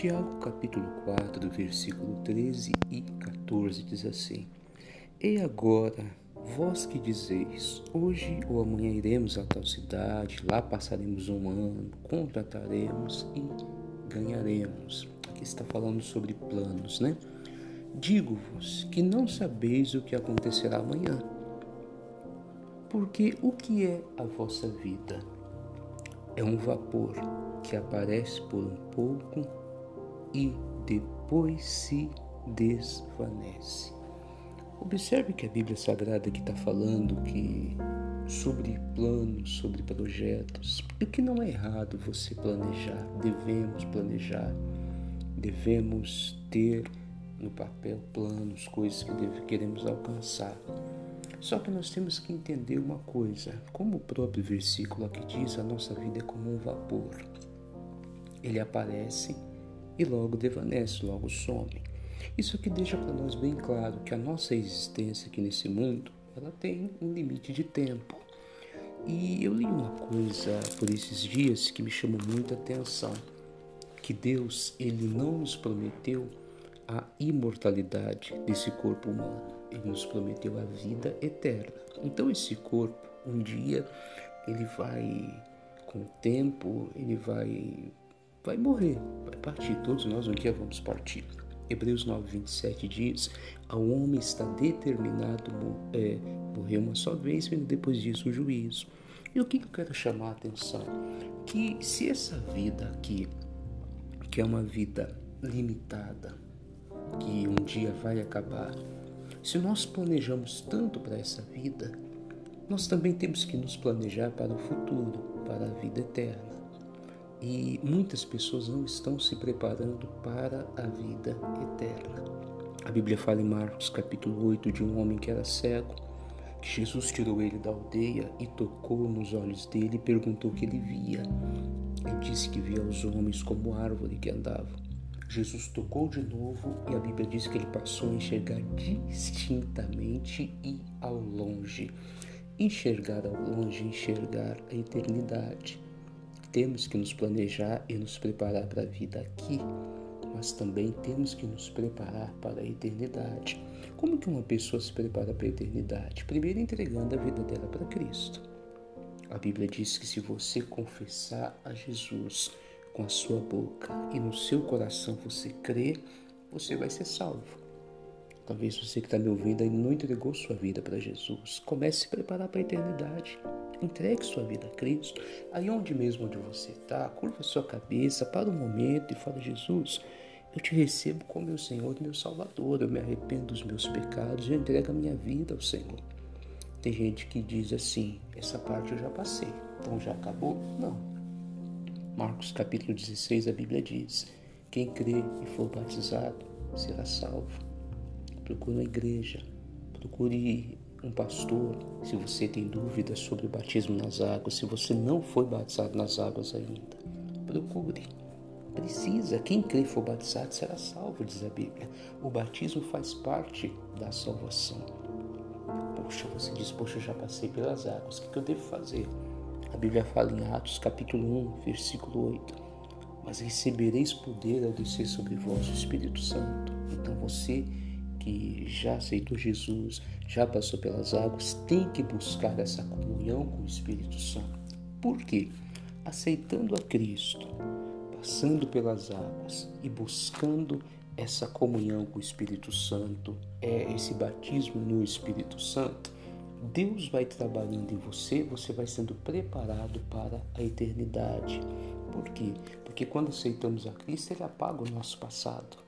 Tiago capítulo 4, versículo 13 e 14 diz assim: E agora, vós que dizeis, hoje ou amanhã iremos a tal cidade, lá passaremos um ano, contrataremos e ganharemos. Aqui está falando sobre planos, né? Digo-vos que não sabeis o que acontecerá amanhã. Porque o que é a vossa vida? É um vapor que aparece por um pouco e depois se desvanece. Observe que a Bíblia Sagrada que está falando que sobre planos, sobre projetos, e que não é errado você planejar, devemos planejar, devemos ter no papel planos, coisas que deve, queremos alcançar. Só que nós temos que entender uma coisa, como o próprio versículo aqui diz, a nossa vida é como um vapor. Ele aparece e logo desvanece, logo some. Isso aqui deixa para nós bem claro que a nossa existência aqui nesse mundo, ela tem um limite de tempo. E eu li uma coisa por esses dias que me chamou muita atenção, que Deus, ele não nos prometeu a imortalidade desse corpo humano. Ele nos prometeu a vida eterna. Então esse corpo, um dia, ele vai com o tempo, ele vai vai morrer, vai partir. Todos nós um dia vamos partir. Hebreus 9, 27 diz: Ao homem está determinado é, morrer uma só vez, vendo depois disso o juízo. E o que eu quero chamar a atenção? Que se essa vida aqui, que é uma vida limitada, que um dia vai acabar, se nós planejamos tanto para essa vida, nós também temos que nos planejar para o futuro, para a vida eterna. E muitas pessoas não estão se preparando para a vida eterna. A Bíblia fala em Marcos capítulo 8 de um homem que era cego, que Jesus tirou ele da aldeia e tocou nos olhos dele e perguntou o que ele via. Ele disse que via os homens como árvore que andava. Jesus tocou de novo e a Bíblia diz que ele passou a enxergar distintamente e ao longe. Enxergar ao longe, enxergar a eternidade. Temos que nos planejar e nos preparar para a vida aqui, mas também temos que nos preparar para a eternidade. Como que uma pessoa se prepara para a eternidade? Primeiro entregando a vida dela para Cristo. A Bíblia diz que se você confessar a Jesus com a sua boca e no seu coração você crer, você vai ser salvo. Talvez você que está me ouvindo ainda não entregou sua vida para Jesus. Comece a se preparar para a eternidade. Entregue sua vida a Cristo. Aí onde mesmo onde você está, curva sua cabeça para o momento e fala, Jesus, eu te recebo como meu Senhor e meu Salvador. Eu me arrependo dos meus pecados e entrego a minha vida ao Senhor. Tem gente que diz assim, essa parte eu já passei, então já acabou? Não. Marcos capítulo 16, a Bíblia diz, quem crê e for batizado será salvo. Procure uma igreja, procure um pastor, se você tem dúvidas sobre o batismo nas águas, se você não foi batizado nas águas ainda, procure. Precisa, quem crê e for batizado será salvo, diz a Bíblia. O batismo faz parte da salvação. Poxa, você diz, poxa, eu já passei pelas águas, o que eu devo fazer? A Bíblia fala em Atos capítulo 1, versículo 8. Mas recebereis poder ao descer sobre vós o Espírito Santo. Então você que já aceitou Jesus, já passou pelas águas, tem que buscar essa comunhão com o Espírito Santo. Por quê? Aceitando a Cristo, passando pelas águas e buscando essa comunhão com o Espírito Santo, é esse batismo no Espírito Santo, Deus vai trabalhando em você, você vai sendo preparado para a eternidade. Por quê? Porque quando aceitamos a Cristo, Ele apaga o nosso passado.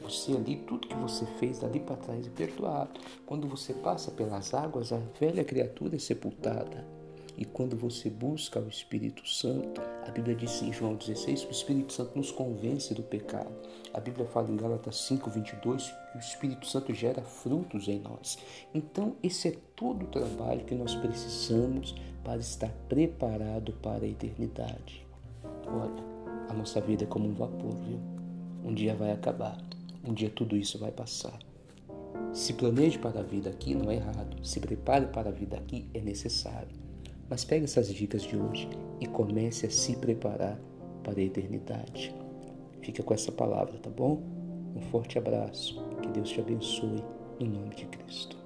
Você ali, tudo que você fez dali para trás é perdoado. Quando você passa pelas águas, a velha criatura é sepultada. E quando você busca o Espírito Santo, a Bíblia diz em João 16 que o Espírito Santo nos convence do pecado. A Bíblia fala em Gálatas 5, 22 que o Espírito Santo gera frutos em nós. Então, esse é todo o trabalho que nós precisamos para estar preparado para a eternidade. Olha, a nossa vida é como um vapor, viu? Um dia vai acabar. Um dia tudo isso vai passar. Se planeje para a vida aqui não é errado. Se prepare para a vida aqui é necessário. Mas pegue essas dicas de hoje e comece a se preparar para a eternidade. Fica com essa palavra, tá bom? Um forte abraço. Que Deus te abençoe no nome de Cristo.